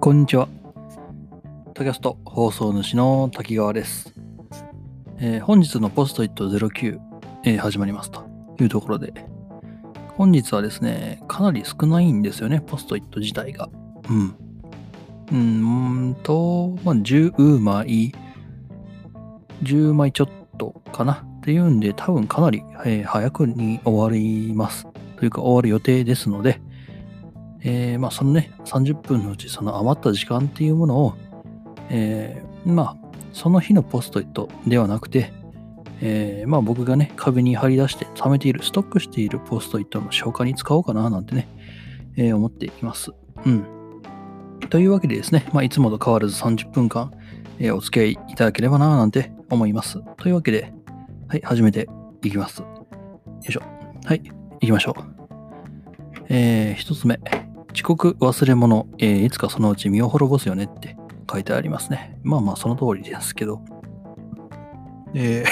こんにちは。タキャスト放送主の滝川です。えー本日のポストイット09、えー始まりますというところで、本日はですね、かなり少ないんですよね、ポストイット自体が。うん。うーんと、まあ、10枚、10枚ちょっとかなっていうんで、多分かなり、えー早くに終わります。というか終わる予定ですので、えーまあそのね、30分のうちその余った時間っていうものを、えーまあその日のポストイットではなくて、えーまあ僕がね、壁に貼り出して貯めている、ストックしているポストイットの消化に使おうかななんてね、えー思っています。うん。というわけでですね、まあいつもと変わらず30分間、えーお付き合いいただければななんて思います。というわけで、はい、始めていきます。よいしょ。はい、行きましょう。えー、一つ目。遅刻忘れ物、えーいつかそのうち身を滅ぼすよねって書いてありますね。まあまあその通りですけど。え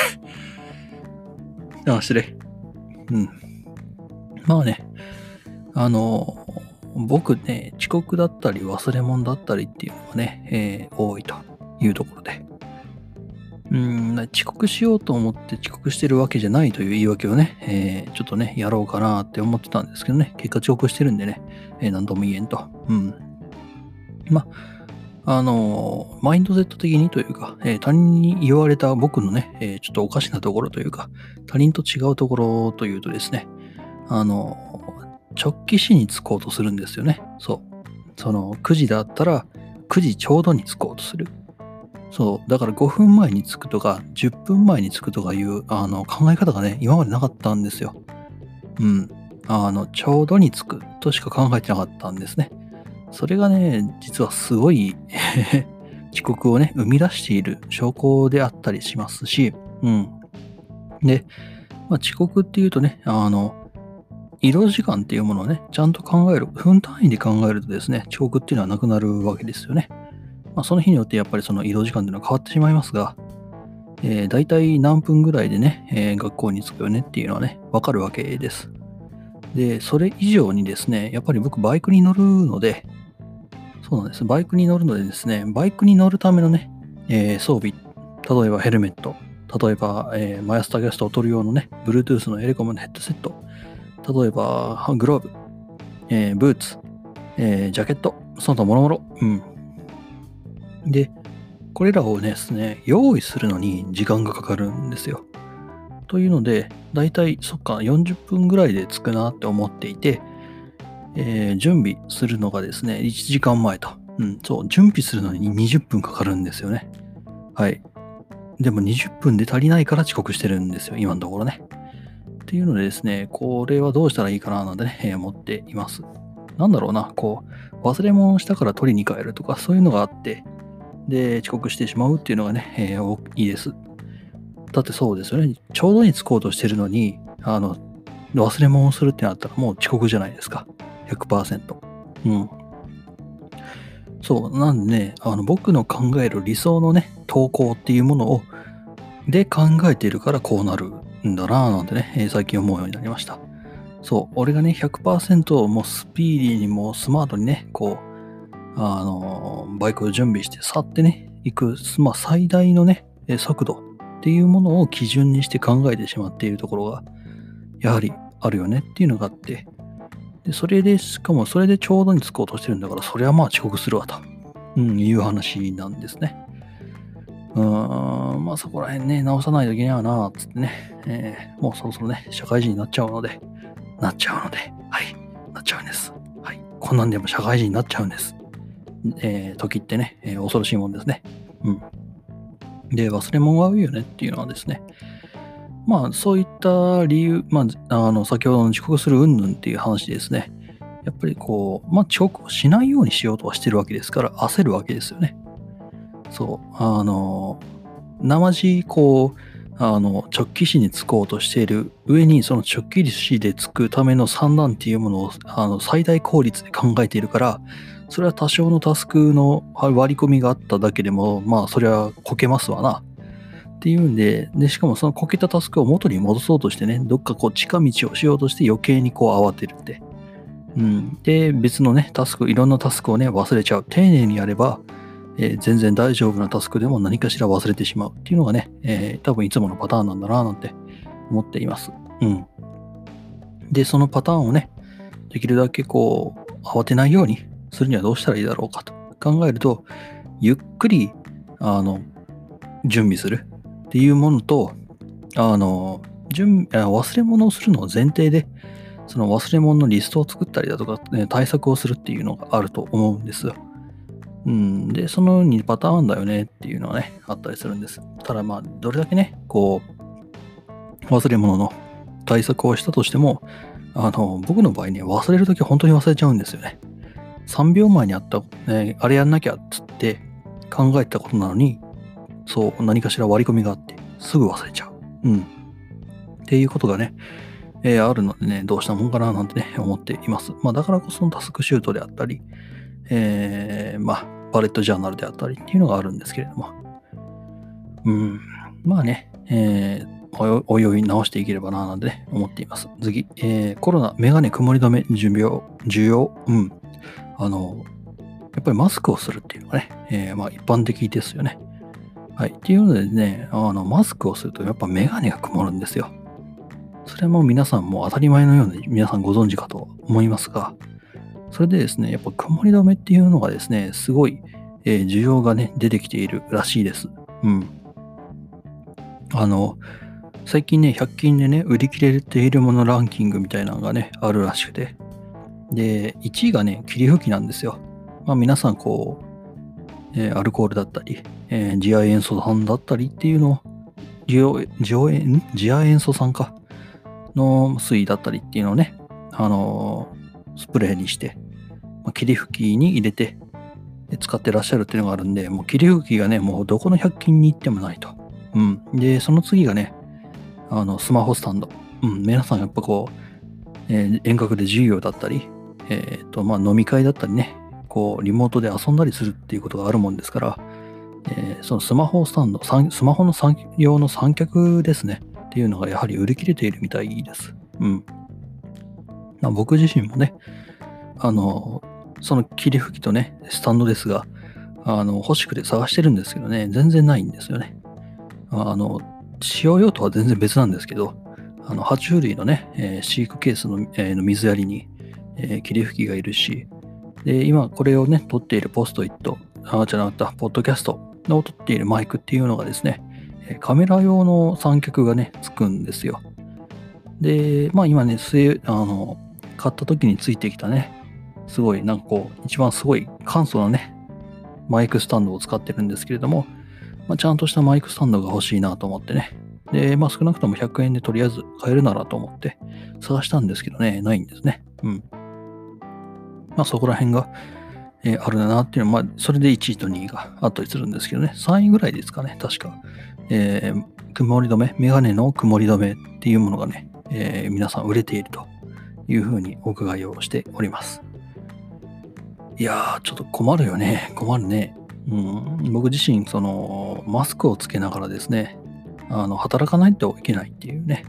ー、あ、失礼。うん。まあね、あの、僕ね、遅刻だったり忘れ物だったりっていうのがね、えー多いというところで。うん、遅刻しようと思って遅刻してるわけじゃないという言い訳をね、えーちょっとね、やろうかなって思ってたんですけどね、結果遅刻してるんでね、えー何とも言えんと。うん。まあ、のーマインドセット的にというか、えー他人に言われた僕のね、えーちょっとおかしなところというか、他人と違うところというとですね、あの直帰しに着こうとするんですよね。そう。その9時だったら9時ちょうどに着こうとする。そう。だから5分前に着くとか、10分前に着くとかいうあの考え方がね、今までなかったんですよ。うん。あの、ちょうどに着くとしか考えてなかったんですね。それがね、実はすごい 遅刻をね、生み出している証拠であったりしますし、うん。で、まあ、遅刻っていうとね、あの、移動時間っていうものをね、ちゃんと考える、分単位で考えるとですね、遅刻っていうのはなくなるわけですよね。まあ、その日によってやっぱりその移動時間っていうのは変わってしまいますが、えー、大体何分ぐらいでね、えー学校に着くよねっていうのはね、わかるわけです。で、それ以上にですね、やっぱり僕バイクに乗るので、そうなんです。バイクに乗るのでですね、バイクに乗るためのね、えー装備、例えばヘルメット、例えば、えーマヤスターゲストを取る用のね、Bluetooth のエレコムのヘッドセット、例えばグローブ、えーブーツ、えージャケット、その他もろもろ、うん。で、これらをですね、用意するのに時間がかかるんですよ。というので、だいたい、そっか、40分ぐらいで着くなって思っていて、えー準備するのがですね、1時間前と。うん、そう、準備するのに20分かかるんですよね。はい。でも20分で足りないから遅刻してるんですよ、今のところね。っていうのでですね、これはどうしたらいいかななんてね、思っています。なんだろうな、こう、忘れ物したから取りに帰るとか、そういうのがあって、で、遅刻してしまうっていうのがね、えー大きいです。だってそうですよね。ちょうどに着こうとしてるのに、あの、忘れ物をするってなったらもう遅刻じゃないですか。100%。うん。そう。なんでね、あの、僕の考える理想のね、投稿っていうものを、で考えているからこうなるんだなぁなんてね、えー最近思うようになりました。そう。俺がね、100%もうスピーディーにもうスマートにね、こう、あの、バイクを準備して去ってね、行く、まあ、最大のね、速度っていうものを基準にして考えてしまっているところが、やはりあるよねっていうのがあって、で、それで、しかもそれでちょうどに着こうとしてるんだから、それはまあ遅刻するわと、うん、いう話なんですね。うーん、まあそこら辺ね、直さないといけないな、つってね、えーもうそろそろね、社会人になっちゃうので、なっちゃうので、はい、なっちゃうんです。はい。こんなんでも社会人になっちゃうんです。えー時ってね、えー恐ろしいもんですね。うん。で、忘れ物が多いよねっていうのはですね、まあそういった理由、まあ、あの、先ほどの遅刻する云々っていう話ですね。やっぱりこう、まあ遅刻をしないようにしようとはしてるわけですから、焦るわけですよね。そう、あの、生地、こう、あの、直帰しに着こうとしている上に、その直帰しで着くための算段っていうものを、あの、最大効率で考えているから、それは多少のタスクの割り込みがあっただけでも、まあ、それはこけますわな。っていうんで、で、しかもそのこけたタスクを元に戻そうとしてね、どっかこう近道をしようとして余計にこう慌てるって。うん、で、別のね、タスク、いろんなタスクをね、忘れちゃう。丁寧にやれば、えー、全然大丈夫なタスクでも何かしら忘れてしまうっていうのがね、えー、多分いつものパターンなんだななんて思っています。うん。で、そのパターンをね、できるだけこう、慌てないようにするにはどうしたらいいだろうかと考えると、ゆっくり、あの、準備するっていうものと、あの、準忘れ物をするのを前提で、その忘れ物のリストを作ったりだとか、ね、対策をするっていうのがあると思うんです。うん。で、その2パターンだよねっていうのはね、あったりするんです。ただまあ、どれだけね、こう、忘れ物の対策をしたとしても、あの、僕の場合ね、忘れるとき本当に忘れちゃうんですよね。3秒前にあった、ね、あれやんなきゃっつって考えたことなのに、そう、何かしら割り込みがあって、すぐ忘れちゃう。うん。っていうことがね、えー、あるのでね、どうしたもんかななんてね、思っています。まあ、だからこそのタスクシュートであったり、えー、まあ、バレットジャーナルであったりっていうのがあるんですけれども、うん、まあね、えー、おいおい直していければななんて、ね、思っています。次、えー、コロナ、メガネ曇り止め、需要、需要、うん。あの、やっぱりマスクをするっていうのがね、えー、まあ一般的ですよね。はい。っていうのでね、あの、マスクをするとやっぱメガネが曇るんですよ。それも皆さんも当たり前のように皆さんご存知かと思いますが、それでですね、やっぱ曇り止めっていうのがですね、すごい、えー、需要がね、出てきているらしいです。うん。あの、最近ね、100均でね、売り切れているものランキングみたいなのがね、あるらしくて。で、1位がね、霧吹きなんですよ。まあ皆さんこう、えー、アルコールだったり、えー、次亜塩素酸だったりっていうのを、次亜塩素酸か、の水だったりっていうのをね、あのー、スプレーにして、まあ、霧吹きに入れて使ってらっしゃるっていうのがあるんで、もう霧吹きがね、もうどこの100均に行ってもないと。うん。で、その次がね、あの、スマホスタンド。うん。皆さんやっぱこう、えー、遠隔で授業だったり、えっ、ー、と、まあ、飲み会だったりね、こう、リモートで遊んだりするっていうことがあるもんですから、えー、そのスマホスタンド、スマホの用の三脚ですね、っていうのがやはり売り切れているみたいです。うん。まあ、僕自身もね、あの、その霧吹きとね、スタンドですが、あの、欲しくて探してるんですけどね、全然ないんですよね。あの、使用用途は全然別なんですけど、あの、爬虫類のね、えー、飼育ケースの,、えー、の水やりに、えー、霧吹きがいるし、で、今これをね、撮っているポストイット、あ、じゃなかった、ポッドキャストを撮っているマイクっていうのがですね、カメラ用の三脚がね、つくんですよ。で、まあ今ね、あの、買った時についてきたね、すごい、なんかこう、一番すごい簡素なね、マイクスタンドを使ってるんですけれども、まあ、ちゃんとしたマイクスタンドが欲しいなと思ってね。で、まあ少なくとも100円でとりあえず買えるならと思って探したんですけどね、ないんですね。うん。まあそこら辺が、えー、あるなっていうのは、まあそれで1位と2位があったりするんですけどね、3位ぐらいですかね、確か。えー、曇り止め、メガネの曇り止めっていうものがね、えー、皆さん売れているというふうにお伺いをしております。いやー、ちょっと困るよね。困るね。うん、僕自身、その、マスクをつけながらですね、あの、働かないといけないっていうね。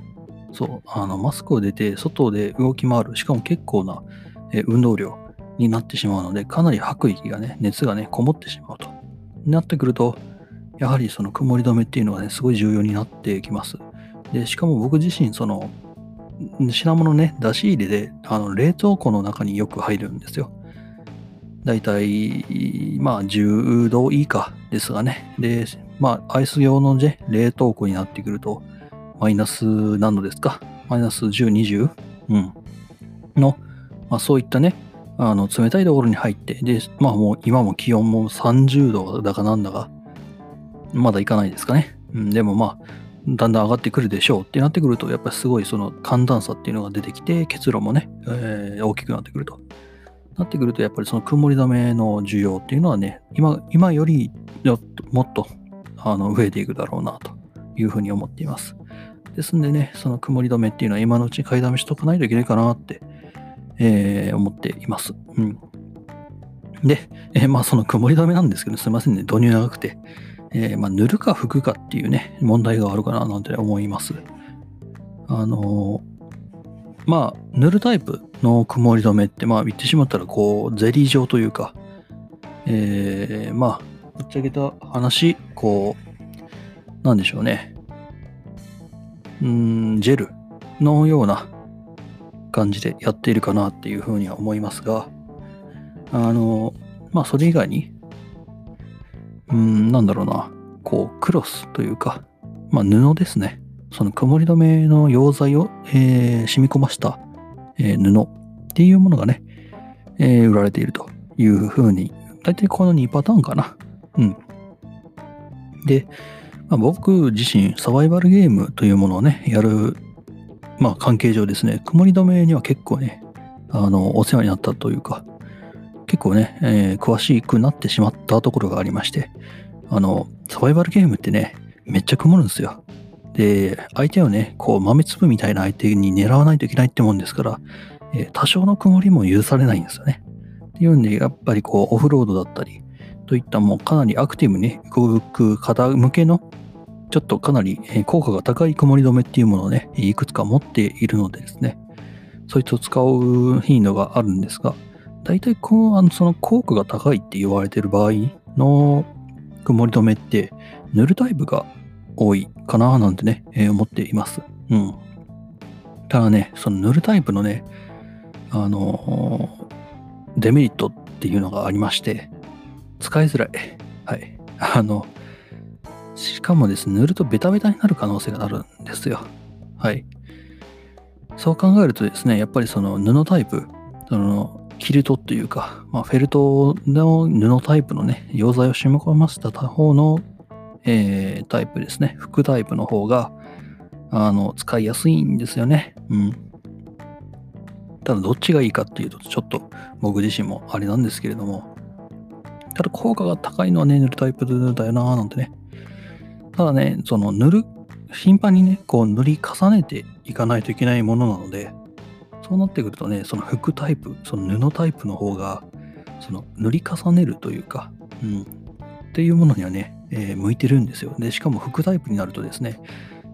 そう、あの、マスクを出て、外で動き回る。しかも結構な、え運動量になってしまうので、かなり吐く息がね、熱がね、こもってしまうと。なってくると、やはりその曇り止めっていうのはね、すごい重要になってきます。で、しかも僕自身、その、品物ね、出し入れで、あの、冷凍庫の中によく入るんですよ。だいたい、まあ、10度以下ですがね。で、まあ、アイス用のね、冷凍庫になってくると、マイナス何度ですか？マイナス10、20? うん。の、まあ、そういったね、あの、冷たいところに入って、で、まあもう今も気温も30度だかなんだか、まだいかないですかね。うん、でもまあ、だんだん上がってくるでしょうってなってくると、やっぱりすごいその寒暖差っていうのが出てきて、結露もね、えー、大きくなってくると。なってくると、やっぱりその曇り止めの需要っていうのはね、今今よりもっとあの増えていくだろうなというふうに思っています。ですんでね、その曇り止めっていうのは今のうちに買いだめしとかないといけないかなって、えー、思っています。うん。で、えー、まあその曇り止めなんですけど、すいませんね、導入長くて。えー、まあ、塗るか拭くかっていうね、問題があるかななんて思います。あの、まあ、塗るタイプの曇り止めって、まあ言ってしまったらこう、ゼリー状というか、えー、まあ、ぶっちゃけた話、こう、なんでしょうね。うん、ジェルのような感じでやっているかなっていうふうには思いますが、あの、まあそれ以外に、うん、なんだろうな、こう、クロスというか、まあ布ですね。その曇り止めの溶剤を、えー、染み込ました、えー、布っていうものがね、えー、売られているというふうに、大体この2パターンかな。うん。で、まあ、僕自身サバイバルゲームというものをね、やる、まあ関係上ですね、曇り止めには結構ね、あの、お世話になったというか、結構ね、えー、詳しくなってしまったところがありまして、あの、サバイバルゲームってね、めっちゃ曇るんですよ。で、相手をね、こう豆粒みたいな相手に狙わないといけないってもんですから、えー、多少の曇りも許されないんですよね。っていうんで、やっぱりこう、オフロードだったり、といったもうかなりアクティブに動く方向けの、ちょっとかなり効果が高い曇り止めっていうものをね、いくつか持っているのでですね、そいつを使う頻度があるんですが、大体こう、あの、その効果が高いって言われてる場合の曇り止めって、塗るタイプが多いかななんてね、えー、思っています。うん。ただね、その塗るタイプのね、あのー、デメリットっていうのがありまして、使いづらい。はい。あの、しかもですね、塗るとベタベタになる可能性があるんですよ。はい。そう考えるとですね、やっぱりその布タイプ、そのキルトっていうか、まあ、フェルトの布タイプのね、溶剤を染み込ませた方の、えー、タイプですね。服タイプの方が、あの、使いやすいんですよね。うん。ただ、どっちがいいかっていうと、ちょっと僕自身もあれなんですけれども、ただ効果が高いのはね、塗るタイプだよなーなんてね。ただね、その塗る、頻繁にね、こう塗り重ねていかないといけないものなので、そうなってくるとね、その服タイプ、その布タイプの方が、その塗り重ねるというか、うん、っていうものにはね、えー、向いてるんですよ。で、しかも服タイプになるとですね、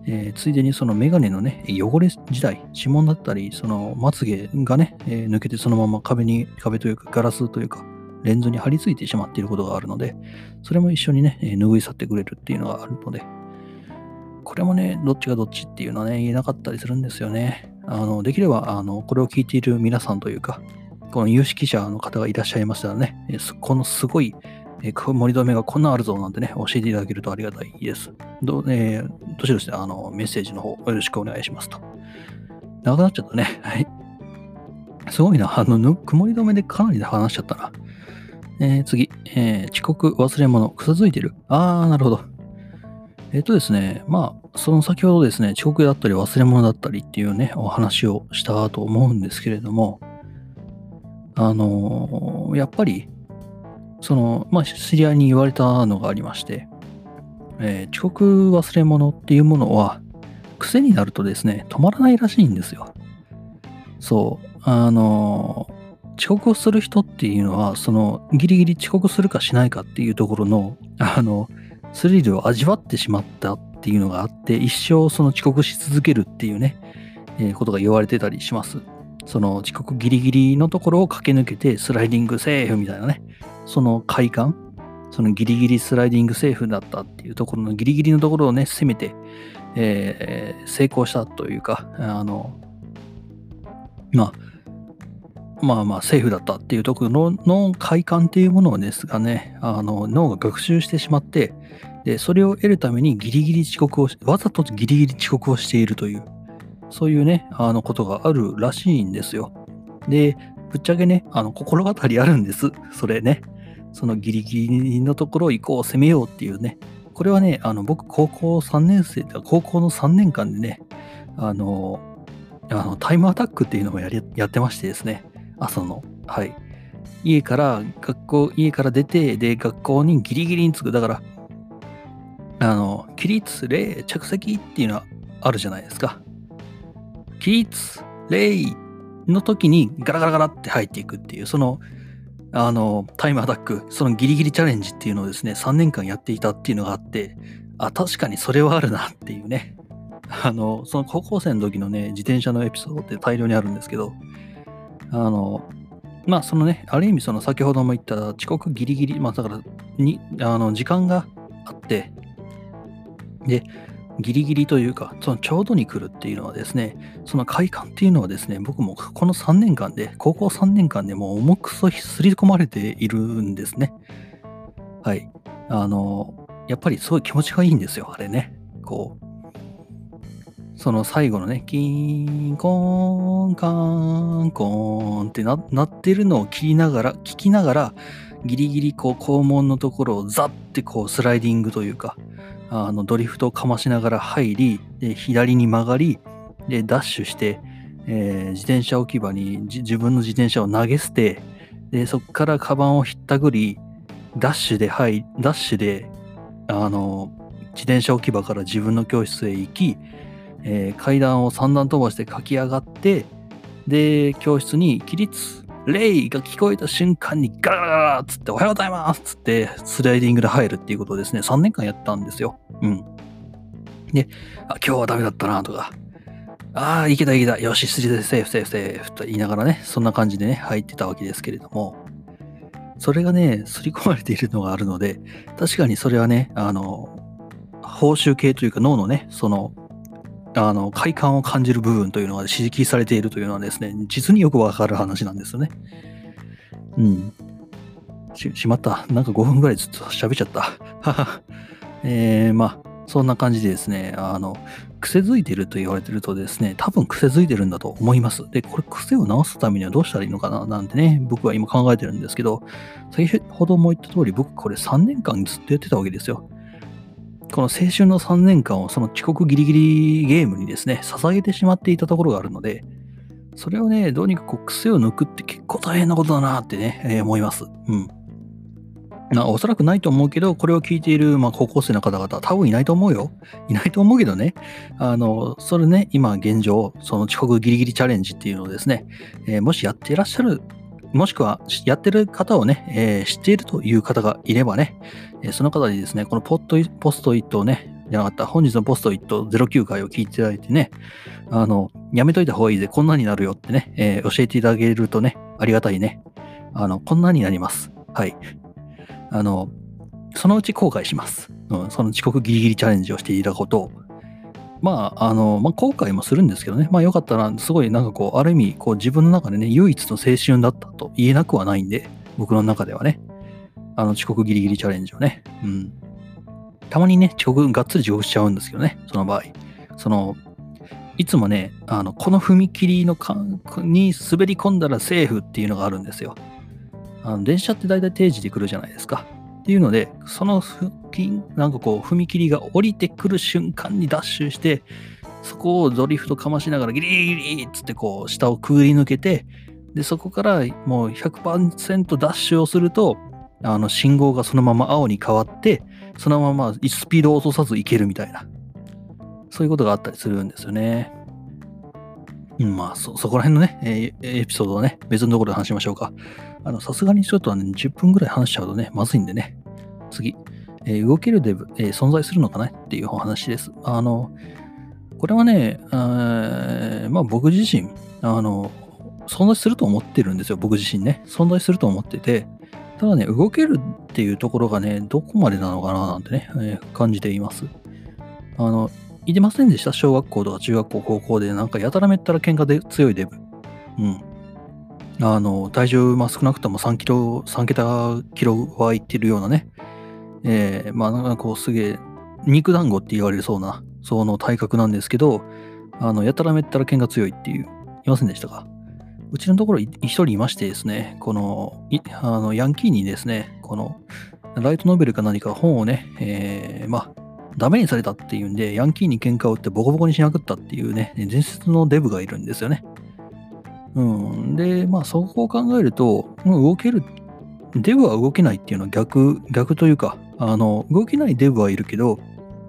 えー、ついでにそのメガネのね、汚れ自体、指紋だったり、そのまつげがね、えー、抜けてそのまま壁に、壁というかガラスというか、レンズに貼り付いてしまっていることがあるので、それも一緒にね、え拭い去ってくれるっていうのがあるので、これもね、どっちがどっちっていうのはね、言えなかったりするんですよね。あの、できれば、あの、これを聞いている皆さんというか、この有識者の方がいらっしゃいましたらね、このすごい、え盛り止めがこんなあるぞなんてね、教えていただけるとありがたいです。ど,、えー、どしどしあのメッセージの方よろしくお願いしますと。長くなっちゃったね。はい。すごいな。あの、曇り止めでかなり話しちゃったな。えー、次、えー、遅刻、忘れ物、癖づいてる。あー、なるほど。えっ、ー、とですね、まあ、その先ほどですね、遅刻だったり忘れ物だったりっていうね、お話をしたと思うんですけれども、あのー、やっぱり、その、まあ、知り合いに言われたのがありまして、えー、遅刻忘れ物っていうものは、癖になるとですね、止まらないらしいんですよ。そう。あの遅刻をする人っていうのは、その、ギリギリ遅刻するかしないかっていうところの、あの、スリルを味わってしまったっていうのがあって、一生その遅刻し続けるっていうね、えー、ことが言われてたりします。その遅刻ギリギリのところを駆け抜けてスライディングセーフみたいなね、その快感、そのギリギリスライディングセーフだったっていうところのギリギリのところをね、攻めて、えー、成功したというか、あの、まあ、まあまあセーフだったっていうところの快感っていうものをですがね、あの脳が学習してしまって、で、それを得るためにギリギリ遅刻をわざとギリギリ遅刻をしているという、そういうね、あのことがあるらしいんですよ。で、ぶっちゃけね、あの心当たりあるんです。それね。そのギリギリのところを行こう、攻めようっていうね。これはね、あの僕、高校3年生、高校の3年間でね、あの、あのタイムアタックっていうのをやりやってましてですね。朝の。はい。家から、学校、家から出て、で、学校にギリギリに着く。だから、あの、起立、礼、着席っていうのはあるじゃないですか。起立、礼の時にガラガラガラって入っていくっていう、その、あの、タイムアタック、そのギリギリチャレンジっていうのをですね、3年間やっていたっていうのがあって、あ、確かにそれはあるなっていうね。あの、その高校生の時のね、自転車のエピソードって大量にあるんですけど、あの、まあそのね、ある意味その先ほども言った遅刻ギリギリ、まあだからに、あの時間があって、で、ギリギリというか、そのちょうどに来るっていうのはですね、その快感っていうのはですね、僕もこの3年間で、高校3年間でもう重くそすり込まれているんですね。はい。あの、やっぱりすごい気持ちがいいんですよ、あれね。こう、その最後のね、キーン、コーン、カーン、コーンってななってるのを聞きながら、聞きながら、ギリギリこう肛門のところをザッてこうスライディングというか、あのドリフトをかましながら入り、で左に曲がり、でダッシュして、えー、自転車置き場に自分の自転車を投げ捨て、でそこからカバンをひったくり、ダッシュで入、ダッシュで、あの、自転車置き場から自分の教室へ行き、えー、階段を3段飛ばして駆け上がって、で、教室に起立、礼が聞こえた瞬間にガラガラっつっておはようございますっつってスライディングで入るっていうことをですね、3年間やったんですよ。うん。で、あ、今日はダメだったなとか、ああ、いけたいけた、よし、筋でセーフセーフセーフと言いながらね、そんな感じでね、入ってたわけですけれども、それがね、刷り込まれているのがあるので、確かにそれはね、あの、報酬系というか脳のね、そのあの、快感を感じる部分というのが刺激されているというのはですね、実によくわかる話なんですよね。うん。し、しまった。なんか5分ぐらいずっと喋っちゃった。はは。えー、まあ、そんな感じでですね、あの、癖づいてると言われてるとですね、多分癖づいてるんだと思います。で、これ癖を直すためにはどうしたらいいのかななんてね、僕は今考えてるんですけど、先ほども言った通り、僕これ3年間ずっとやってたわけですよ。この青春の3年間をその遅刻ギリギリゲームにですね、捧げてしまっていたところがあるので、それをね、どうにかこう癖を抜くって結構大変なことだなってね、えー、思います。うん。まあ、おそらくないと思うけど、これを聞いている、まあ、高校生の方々、多分いないと思うよ。いないと思うけどね。あの、それね、今現状、その遅刻ギリギリチャレンジっていうのをですね、えー、もしやっていらっしゃるもしくはやってる方をね、えー、知っているという方がいればね、えー、その方にですね、このポットポストイットをね、じゃなかった、本日のポストイット09回を聞いていただいてね、あの、やめといた方がいいぜ、こんなになるよってね、えー、教えていただけるとね、ありがたいね。あの、こんなになります。はい。あの、そのうち後悔します。うん、その遅刻ギリギリチャレンジをしていたことを。まあ、あの、まあ、後悔もするんですけどね。まあ、よかったら、すごいなんかこう、ある意味、こう、自分の中でね、唯一の青春だったと言えなくはないんで、僕の中ではね。あの、遅刻ギリギリチャレンジをね。うん。たまにね、遅刻、がっつり遅刻しちゃうんですけどね、その場合。その、いつもね、あの、この踏切のかに滑り込んだらセーフっていうのがあるんですよ。あの電車って大体定時で来るじゃないですか。っていうので、そのなんかこう、踏切が降りてくる瞬間にダッシュして、そこをドリフトかましながらギリギリっつってこう、下をくぐり抜けて、で、そこからもう100%ダッシュをすると、あの、信号がそのまま青に変わって、そのままスピードを落とさず行けるみたいな、そういうことがあったりするんですよね。うん、まあそ、そこら辺のね、えー、エピソードはね、別のところで話しましょうか。あの、さすがにちょっとね、10分ぐらい話しちゃうとね、まずいんでね。次。えー、動けるデブ、えー、存在するのかなっていうお話です。あの、これはね、あまあ僕自身、あの、存在すると思ってるんですよ、僕自身ね。存在すると思ってて、ただね、動けるっていうところがね、どこまでなのかななんてね、えー、感じています。あの、いてませんでした？小学校とか中学校、高校で、なんかやたらめったら喧嘩で強いデブ。うん。あの、体重、まあ、少なくとも3キロ、3桁キロはいってるようなね。えー、まあ、なんかこう、すげえ、肉団子って言われるそうな、その体格なんですけど、あの、やたらめったら喧嘩強いっていう、いませんでしたか？うちのところ一人いましてですね、この、あのヤンキーにですね、この、ライトノベルか何か本をね、えー、まあ、ダメにされたっていうんで、ヤンキーに喧嘩を打ってボコボコにしなくったっていうね、伝説のデブがいるんですよね。うん。で、まあそこを考えると、動ける、デブは動けないっていうのは逆、逆というか、あの、動けないデブはいるけど、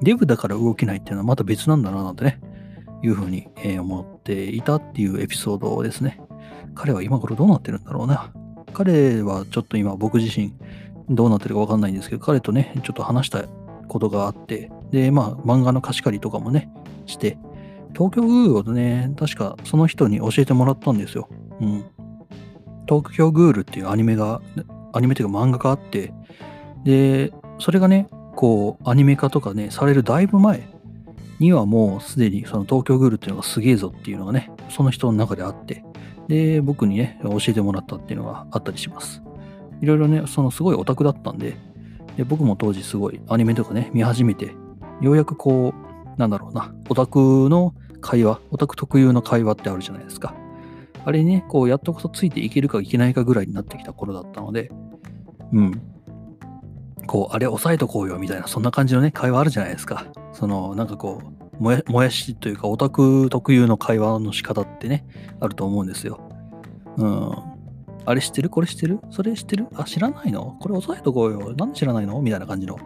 デブだから動けないっていうのはまた別なんだななんてね、いうふうに、え思っていたっていうエピソードですね。彼は今頃どうなってるんだろうな。彼はちょっと今僕自身どうなってるかわかんないんですけど、彼とね、ちょっと話したことがあって、で、まあ、漫画の貸し借りとかもね、して、東京グールをね、確かその人に教えてもらったんですよ。うん。東京グールっていうアニメが、アニメというか漫画があって、で、それがね、こう、アニメ化とかね、されるだいぶ前にはもうすでにその東京グールっていうのがすげえぞっていうのがね、その人の中であって、で、僕にね、教えてもらったっていうのがあったりします。いろいろね、そのすごいオタクだったんで、で僕も当時すごいアニメとかね、見始めて、ようやくこう、なんだろうな、オタクの会話、オタク特有の会話ってあるじゃないですか。あれにね、こう、やっとこそついていけるかいけないかぐらいになってきた頃だったので、うん。こう、あれ押さえとこうよみたいな、そんな感じのね、会話あるじゃないですか。その、なんかこう、もやもやしというか、オタク特有の会話の仕方ってね、あると思うんですよ。うん。あれ知ってる？これ知ってる？それ知ってる？あ、知らないの？これ押さえとこうよ。なんで知らないの？みたいな感じの。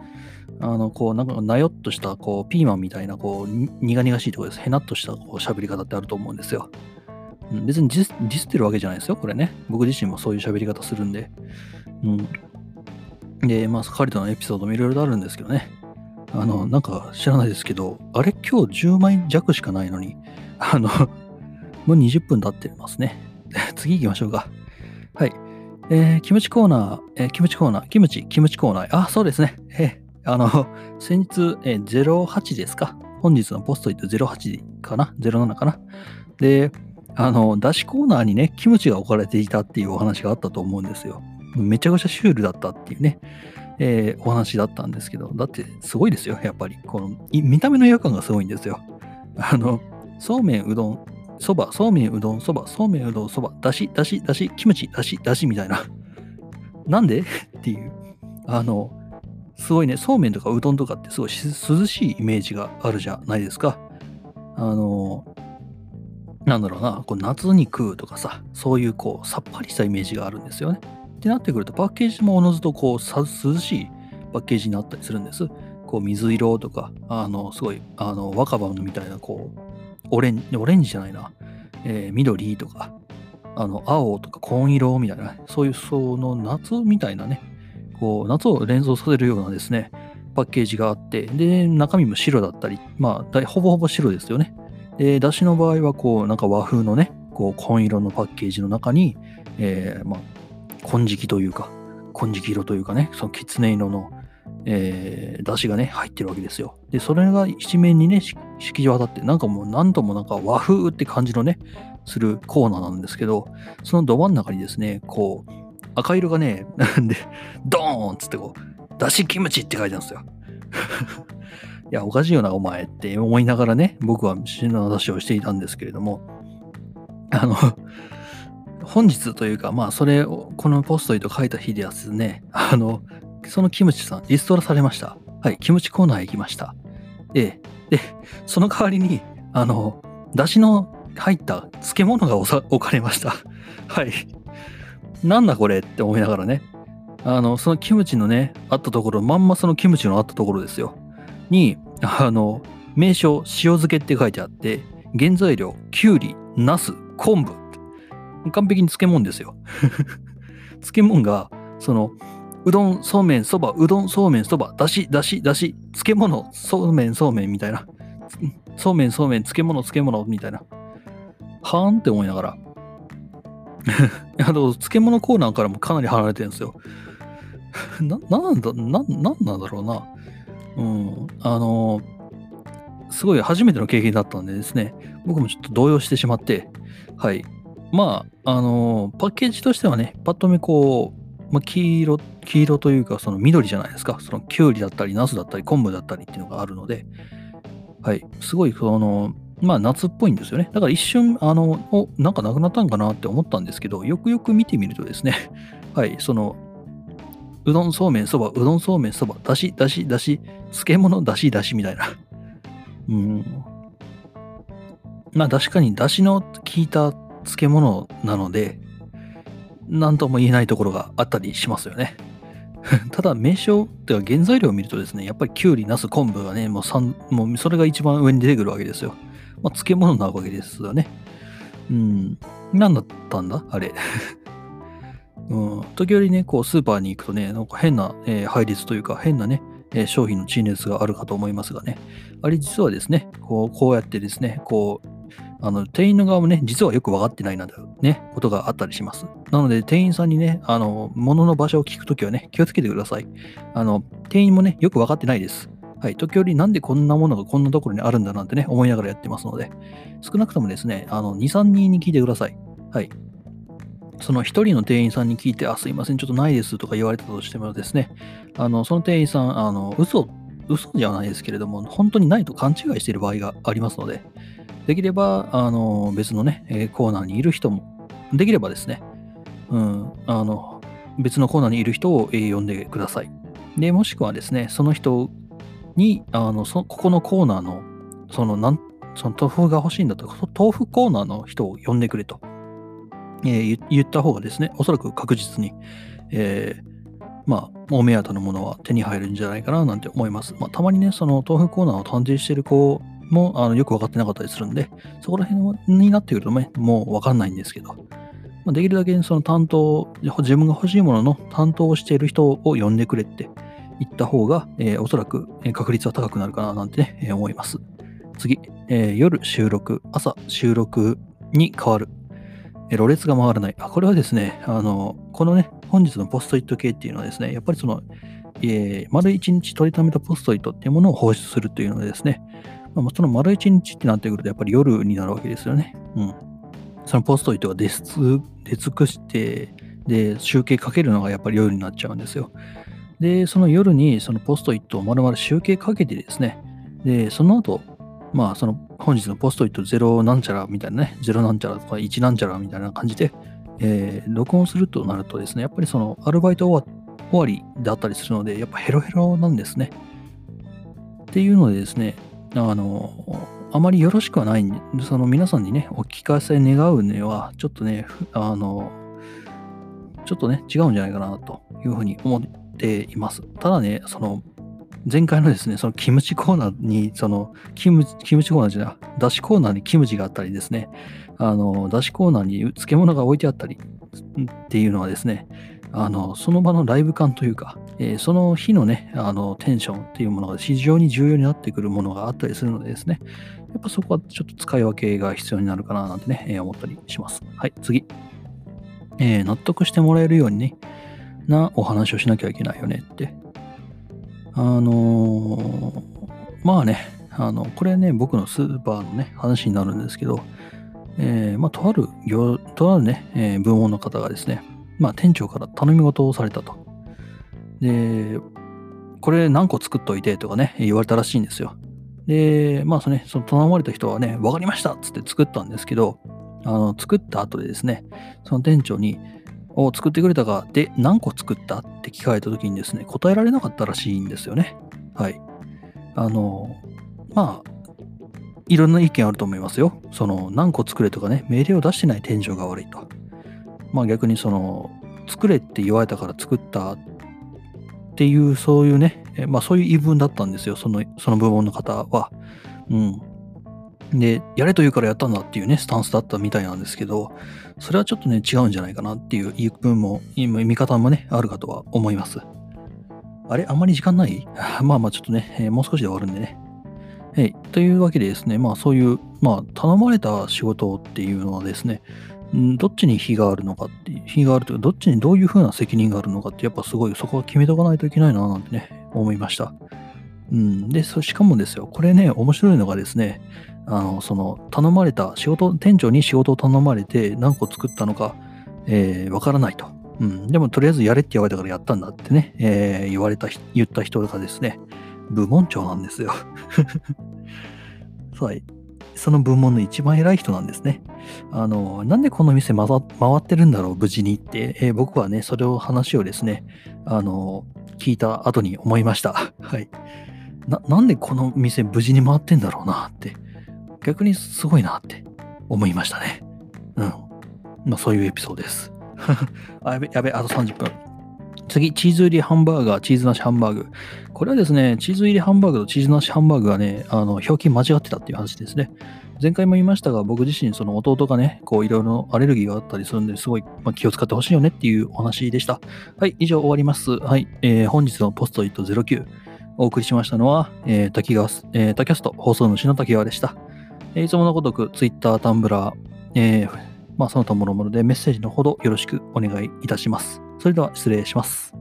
あの、こう、なんか、なよっとした、こう、ピーマンみたいな、こう、苦々しいところです。へなっとした、こう、喋り方ってあると思うんですよ。別にディスってるわけじゃないですよ、これね。僕自身もそういう喋り方するんで。うん。で、まあ、彼とのエピソードもいろいろとあるんですけどね。あの、なんか知らないですけど、あれ今日10枚弱しかないのに、あの、もう20分経ってますね。次行きましょうか。はい。えー、キムチコーナー、えー、キムチコーナー、キムチ、キムチコーナー。あ、そうですね。えー、あの、先日、えー、08ですか。本日のポストイット08かな ?07 かな？で、あの、出しコーナーにね、キムチが置かれていたっていうお話があったと思うんですよ。めちゃくちゃシュールだったっていうね、えー、お話だったんですけど、だってすごいですよ、やっぱり。この見た目の違和感がすごいんですよ。あの、そうめん、うどん、そば、そうめん、うどん、そば、そうめん、うどん、そば、だし、だし、だし、キムチ、だし、だしみたいな。なんで？っていう。あの、すごいね、そうめんとかうどんとかってすごい涼しいイメージがあるじゃないですか。あの、なんだろうな、こう夏に食うとかさ、そういうこうさっぱりしたイメージがあるんですよね。ってなってくると、パッケージもおのずとこう涼しいパッケージになったりするんです。こう水色とか、あの、すごい、あの、若葉のみたいな、こう、オレンジ、オレンジじゃないな、えー、緑とか、あの、青とか紺色みたいな、そういう、その夏みたいなね、こう、夏を連想させるようなですね、パッケージがあって、で、中身も白だったり、まあ、ほぼほぼ白ですよね。で、だしの場合は、こう、なんか和風のね、こう、紺色のパッケージの中に、えー、まあ、金色というか、金色色というかね、そのきつね色の、えー、出汁がね、入ってるわけですよ。で、それが一面にね、敷地渡って、なんかもう何ともなんか和風って感じのね、するコーナーなんですけど、そのど真ん中にですね、こう、赤色がね、な んで、ドーンっつってこう、だしキムチって書いてあるんですよ。いや、おかしいよな、お前って思いながらね、僕は死の話をしていたんですけれども、あの、本日というか、まあ、それを、このポストイと書いた日ではですね、あの、そのキムチさん、リストラされました。はい、キムチコーナーへ行きました。ええ。で、その代わりに、あの、だしの入った漬物が置かれました。はい。なんだこれって思いながらね。あの、そのキムチのね、あったところ、まんまそのキムチのあったところですよ。に、あの、名称、塩漬けって書いてあって、原材料、きゅうり、ナス、昆布。完璧に漬物ですよ。漬物が、その、うどん、そうめん、そば、うどん、そうめん、そば、だし、だし、だし、漬物、そうめん、そうめんみたいな。そうめん、そうめん、漬物、漬物みたいな。はーんって思いながら。あの、漬物コーナーからもかなり離れてるんですよ。な、なんだ、な、なんなんだろうな。うん。あの、すごい初めての経験だったんでですね、僕もちょっと動揺してしまって、はい。まあ、あの、パッケージとしてはね、パッと見こう、まあ、黄色、黄色というか、その緑じゃないですか。そのきゅうりだったり、ナスだったり、昆布だったりっていうのがあるので、はい。すごい、その、まあ夏っぽいんですよね。だから一瞬、あの、お、なんかなくなったんかなって思ったんですけど、よくよく見てみるとですね、はい、その、うどんそうめんそば、うどんそうめんそば、だし、だし、だし、漬物、だし、だしみたいな。うん。まあ確かにだしの効いた漬物なので、なんとも言えないところがあったりしますよね。ただ、名称っていうか原材料を見るとですね、やっぱりきゅうり、なす、昆布がね、もうもうそれが一番上に出てくるわけですよ。まあ、漬物なわけですよね。うん。何だったんだ？あれ。うん。時折ね、こう、スーパーに行くとね、なんか変な、えー、配列というか、変なね、え、商品の陳列があるかと思いますがね。あれ実はですね、こう、こうやってですね、こう、あの、店員の側もね、実はよく分かってないなとね、ことがあったりします。なので、店員さんにね、あの、物の場所を聞くときはね、気をつけてください。あの、店員もね、よく分かってないです。はい。時折、なんでこんなものがこんなところにあるんだなんてね、思いながらやってますので、少なくともですね、あの、2、3人に聞いてください。はい。その1人の店員さんに聞いて、あ、すいません、ちょっとないですとか言われたとしてもですね、あの、その店員さん、あの、嘘、嘘じゃないですけれども、本当にないと勘違いしている場合がありますので、できれば、あの、別のね、えコーナーにいる人も、できればですね、うん、あの、別のコーナーにいる人を、え呼んでください。で、もしくはですね、その人に、あの、そここのコーナーの、その、なん、その豆腐が欲しいんだと、豆腐コーナーの人を呼んでくれと、えー、言った方がですね、おそらく確実に、えー、まあ、お目当てのものは手に入るんじゃないかななんて思います。まあ、たまにね、その豆腐コーナーを探偵してる子もあのよく分かってなかったりするんで、そこら辺になってくるとね、もう分かんないんですけど、まあ、できるだけその担当、自分が欲しいものの担当をしている人を呼んでくれって言った方が、えー、おそらく確率は高くなるかななんてね、えー、思います。次、えー、夜収録、朝収録に変わる。えろれつが回らない。あ、これはですね、あの、このね、本日のポストイット系っていうのはですね、やっぱりその、えー、丸一日取りためたポストイットっていうものを放出するというのでですね、まあ、その丸一日ってなってくると、やっぱり夜になるわけですよね。うん。そのポストイットが出尽くして、で、集計かけるのがやっぱり夜になっちゃうんですよ。で、その夜にそのポストイットを丸々集計かけてですね、で、その後、まあ、その本日のポストイット0なんちゃらみたいなね、0なんちゃらとか1なんちゃらみたいな感じで、えー、録音するとなるとですね、やっぱりそのアルバイト終わりだったりするので、やっぱヘロヘロなんですね。っていうのでですね、あの、あまりよろしくはないんで、その皆さんにね、お聞かせ願うには、ちょっとね、あの、ちょっとね、違うんじゃないかなというふうに思っています。ただね、その、前回のですね、そのキムチコーナーに、その、キムキムチコーナーじゃない、だしコーナーにキムチがあったりですね、あの、だしコーナーに漬物が置いてあったりっていうのはですね、あの、その場のライブ感というか、えー、その日のね、あの、テンションっていうものが非常に重要になってくるものがあったりするのでですね、やっぱそこはちょっと使い分けが必要になるかななんてね、えー、思ったりします。はい、次。えー、納得してもらえるようにね、なお話をしなきゃいけないよねって。あの、まあね、あの、これね、僕のスーパーのね、話になるんですけど、え、まあ、とある業、とあるね、え、部門の方がですね、まあ、店長から頼み事をされたと。で、これ何個作っといてとかね、言われたらしいんですよ。で、まあそのね、その頼まれた人はね、わかりましたっつって作ったんですけど、あの、作った後でですね、その店長に、お、作ってくれたか、で、何個作った？って聞かれた時にですね、答えられなかったらしいんですよね。はい。あの、まあ、いろんな意見あると思いますよ。その、何個作れ？とかね、命令を出してない店長が悪いと。まあ逆にその、作れって言われたから作ったっていう、そういうね、まあそういう言い分だったんですよ、その、その部門の方は。うん。で、やれと言うからやったんだっていうね、スタンスだったみたいなんですけど、それはちょっとね、違うんじゃないかなっていう言い分も、見方もね、あるかとは思います。あれあんまり時間ない？まあまあちょっとね、えー、もう少しで終わるんでね。はい。というわけでですね、まあそういう、まあ頼まれた仕事っていうのはですね、どっちに非があるのかって、非があるというか、どっちにどういうふうな責任があるのかって、やっぱすごいそこは決めとかないといけないな、なんてね、思いました。うん。で、しかもですよ、これね、面白いのがですね、あの、その、頼まれた、仕事、店長に仕事を頼まれて何個作ったのか、えー、わからないと。うん。でも、とりあえずやれって言われたからやったんだってね、えー、言われた、言った人がですね、部門長なんですよ。はい。その部門の一番偉い人なんですね。あの、なんでこの店回ってるんだろう、無事にって、えー、僕はね、それを話をですね、あの、聞いた後に思いました。はい。な、なんでこの店無事に回ってんだろうなって、逆にすごいなって思いましたね。うん。まあそういうエピソードです。あ、やべ、やべ、あと30分。次、チーズ入りハンバーガー、チーズなしハンバーグ。これはですね、チーズ入りハンバーグとチーズなしハンバーグがね、あの、表記間違ってたっていう話ですね。前回も言いましたが、僕自身、その弟がね、こう、いろいろアレルギーがあったりするんで、すごい、まあ、気を使ってほしいよねっていうお話でした。はい、以上終わります。はい、えー、本日のポストイット09。お送りしましたのは、えー、滝川、えー、タキャスト放送主の滝川でした。えーいつものごとく Twitter、Tumblr、えーまあ、その他もろもろでメッセージのほどよろしくお願いいたします。それでは失礼します。